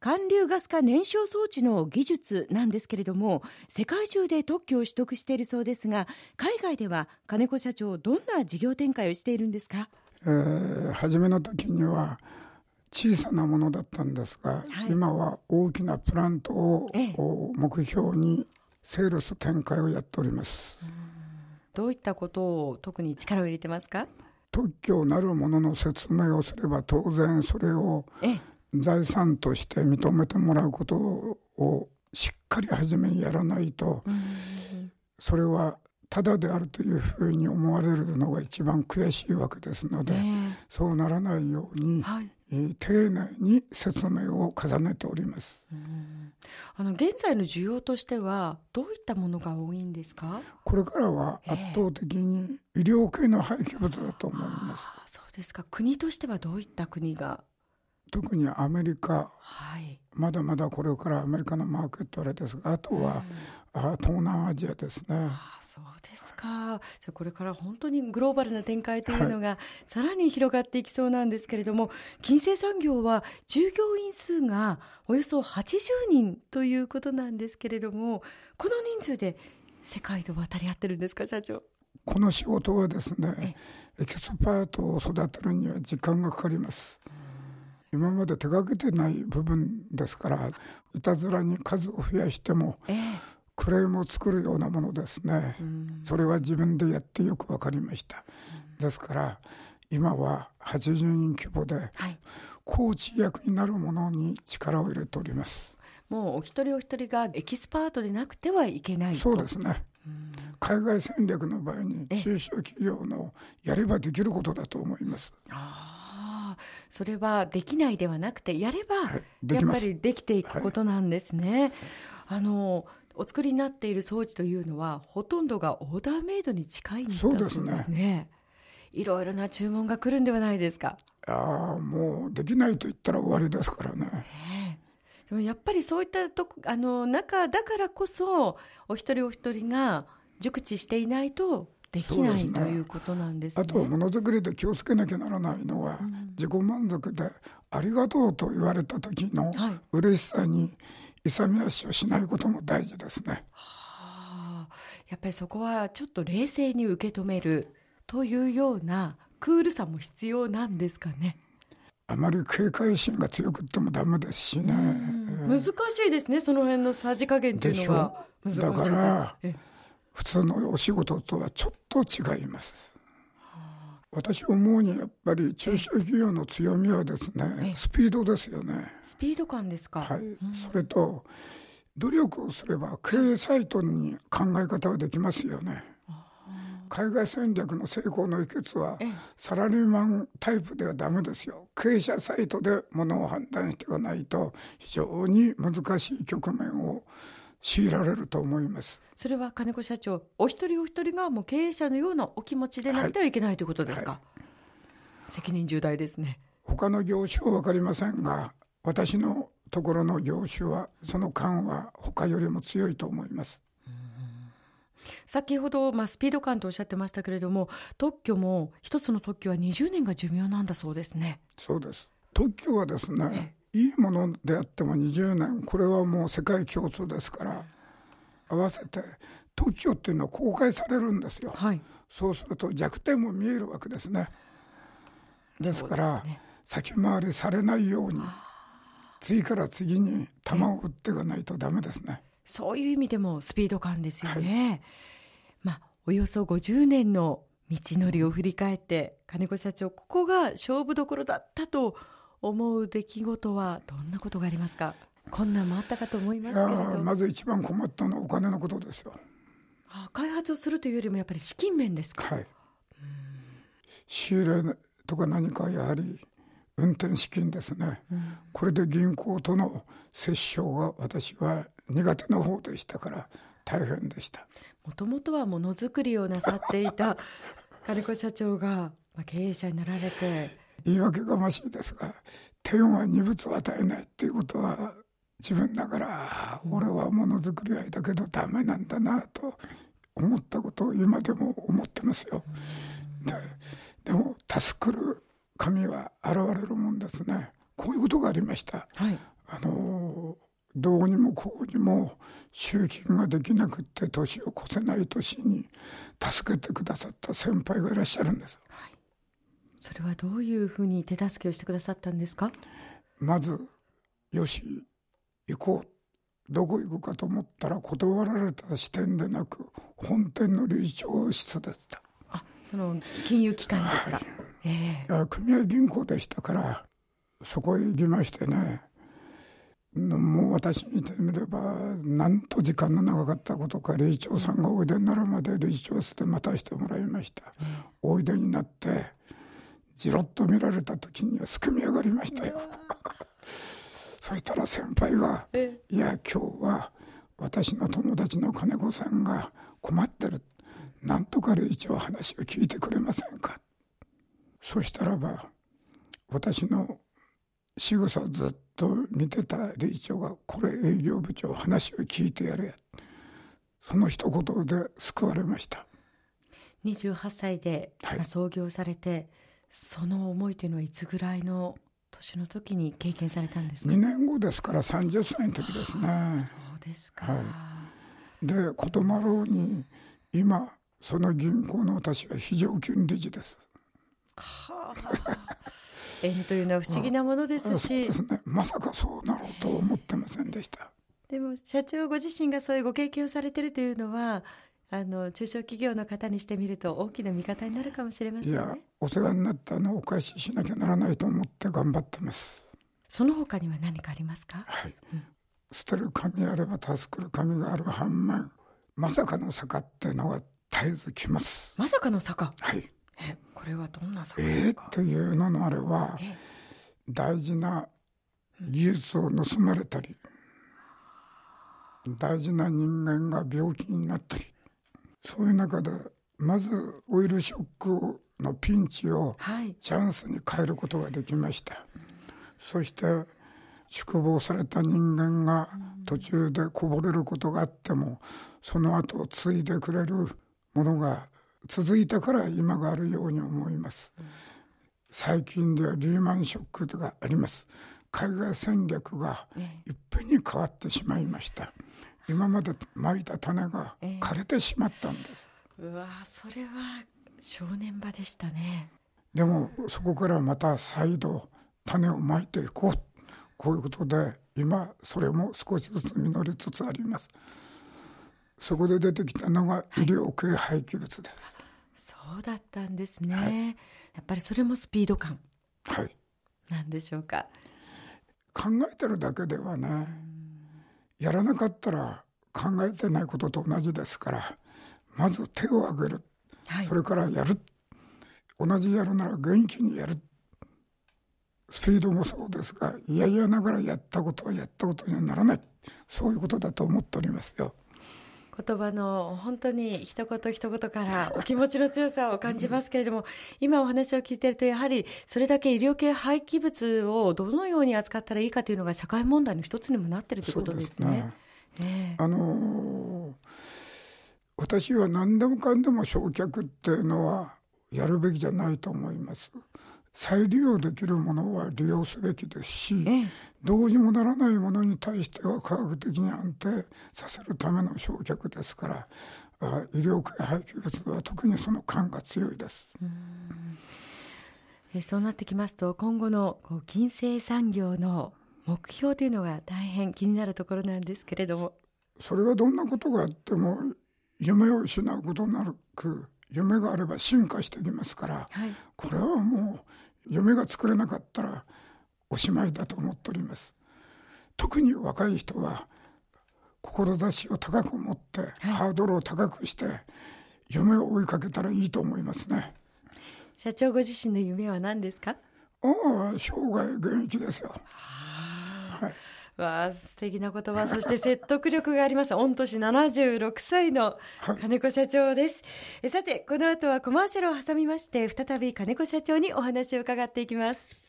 寒流ガス化燃焼装置の技術なんですけれども世界中で特許を取得しているそうですが海外では金子社長どんな事業展開をしているんですか、えー、初めの時には小さなものだったんですが、はい、今は大きなプラントを目標にセールス展開をやっております。どういったことを特に力を入れてますか？特許なるものの説明をすれば当然それを財産として認めてもらうことをしっかり初めにやらないと、それはただであるというふうに思われるのが一番悔しいわけですので、そうならないように、はい、丁寧に説明を重ねております。あの現在の需要としてはどういったものが多いんですか？これからは圧倒的に医療系の廃棄物だと思います。そうですか。国としてはどういった国が特にアメリカ、はい、まだまだこれからアメリカのマーケットあれですがあとは、あ東南アジアですね。あそうですか。じゃこれから本当にグローバルな展開というのが、さらに広がっていきそうなんですけれども金星産業は従業員数がおよそ80人ということなんですけれどもこの人数で世界と渡り合ってるんですか社長？この仕事はですねエキスパートを育てるには時間がかかります。今まで手がけてない部分ですからいたずらに数を増やしても、えー、クレームを作るようなものですね、それは自分でやってよく分かりました、ですから今は80人規模で、はい、コーチ役になるものに力を入れております。もうお一人お一人がエキスパートでなくてはいけないそうですね。海外戦略の場合に中小企業のやればできることだと思います。あそれはできないではなくてやればやっぱりできていくことなんですね。はい、あのお作りになっている装置というのはほとんどがオーダーメイドに近いんだそうですね。すねいろいろな注文が来るんではないですか。ああもうできないと言ったら終わりですからね。ねでもやっぱりそういったとあの中だからこそお一人お一人が熟知していないとできない、ね、ということなんです、ね、あとものづくりで気をつけなきゃならないのは、うん、自己満足でありがとうと言われた時の嬉しさに勇み足をしないことも大事ですね。はあ、やっぱりそこはちょっと冷静に受け止めるというようなクールさも必要なんですかね。あまり警戒心が強くってもダメですしね。難しいですね、その辺のさじ加減というのは。難しいだから普通のお仕事とはちょっと違います。私思うにやっぱり中小企業の強みはですねスピードですよね。スピード感ですか。はい、それと努力をすれば経営サイトに考え方はできますよね。海外戦略の成功の秘訣はサラリーマンタイプではダメですよ。経営者サイトでものを判断していかないと非常に難しい局面を強いられると思います。それは金子社長お一人お一人がもう経営者のようなお気持ちでなくてはい。けないということですか、はい、責任重大ですね。他の業種は分かりませんが私のところの業種はその感は他よりも強いと思います。先ほど、まあ、スピード感とおっしゃってましたけれども特許も一つの特許は20年が寿命なんだそうですね。そうです。特許はですねいいものであっても20年これはもう世界共通ですから合わせて特許っていうのは公開されるんですよ、はい、そうすると弱点も見えるわけですね。ですから、ね、先回りされないように次から次に球を打っていかないとダメですね。そういう意味でもスピード感ですよね、はい、まあおよそ50年の道のりを振り返って金子社長ここが勝負どころだったと思う出来事はどんなことがありますか？困難もあったかと思いますけれど。まず一番困ったのはお金のことですよ。あ開発をするというよりもやっぱり資金面ですか？はい。仕入れとか何かやはり運転資金ですね、うん、これで銀行との折衝が私は苦手な方でしたから大変でした。もともとはものづくりをなさっていた金子社長が経営者になられて言い訳がましいですが天は二物を与えないっていうことは自分だから俺はものづくりはいだけどダメなんだなと思ったことを今でも思ってますよ。ででも助くる神は現れるもんですね。こういうことがありました。はい、あのどうにもこうにも集金ができなくって年を越せない年に助けてくださった先輩がいらっしゃるんです、はい、それはどういうふうに手助けをしてくださったんですか？まずよし行こう。どこ行くかと思ったら断られた視点でなく本店の理事長室でした。あその金融機関ですか、はい。えー、組合銀行でしたからそこへ行きましてねもう私にしてみればなんと時間の長かったことか理事長さんがおいでになるまで理事長室で待たせてもらいました、うん、おいでになってじろっと見られた時にはすくみ上がりましたよ。そしたら先輩が「いや今日は私の友達の金子さんが困ってる。なんとか理事長話を聞いてくれませんか?」そしたらば私の仕草をずっと見てた理事長が「これ営業部長話を聞いてやれ。や」その一言で救われました。28歳で、創業されてその思いというのはいつぐらいの年の時に経験されたんですか？2年後ですから30歳の時ですね。そうですか、はい、でことまろうに今その銀行の私は非常勤理事です。はあ。縁というのは不思議なものですし、ですね、まさかそうなろうと思ってませんでした。でも社長ご自身がそういうご経験をされてるというのはあの中小企業の方にしてみると大きな味方になるかもしれませんね。いやお世話になったのをお返ししなきゃならないと思って頑張ってます。その他には何かありますか？はい。うん、捨てる紙あれば助かる紙がある反面まさかの坂っていうのが絶えず来ます。まさかの坂？はい。えこれはどんな坂ですか？えー、っていうののあれは大事な技術を盗まれたり、大事な人間が病気になったり。そういう中でまずオイルショックのピンチをチャンスに変えることができました、はい、そして宿坊された人間が途中でこぼれることがあってもその後継いでくれるものが続いたから今があるように思います、最近ではリーマンショックがあります。海外戦略がいっぺんに変わってしまいました、今までまいた種が枯れてしまったんです、えー、うわそれは正念場でしたね。でもそこからまた再度種をまいていこう。こういうことで今それも少しずつ実りつつあります。そこで出てきたのが医療系廃棄物です、はい、そうだったんですね、はい、やっぱりそれもスピード感はい。なんでしょうか。考えてるだけではね、やらなかったら考えてないことと同じですからまず手を挙げる、はい、それからやる。同じやるなら元気にやる。スピードもそうですがいやいやながらやったことはやったことにはならない。そういうことだと思っておりますよ。言葉の本当に一言一言からお気持ちの強さを感じますけれども、今お話を聞いていると、やはりそれだけ医療系廃棄物をどのように扱ったらいいかというのが社会問題の一つにもなっているということですね。すねあの、私は何でもかんでも焼却っていうのはやるべきじゃないと思います。再利用できるものは利用すべきですし、ええ、どうにもならないものに対しては科学的に安定させるための焼却ですから医療系廃棄物は特にその感が強いです。えそうなってきますと今後のこう金星産業の目標というのが大変気になるところなんですけれども。それはどんなことがあっても夢を失うことなく夢があれば進化してきますから、はい、これはもう夢が作れなかったらおしまいだと思っております。特に若い人は志を高く持って、はい、ハードルを高くして夢を追いかけたらいいと思いますね。社長ご自身の夢は何ですか？ああ生涯現役ですよ。はいわあ素敵な言葉。そして説得力があります。御年76歳の金子社長です、はい、さてこの後はコマーシャルを挟みまして再び金子社長にお話を伺っていきます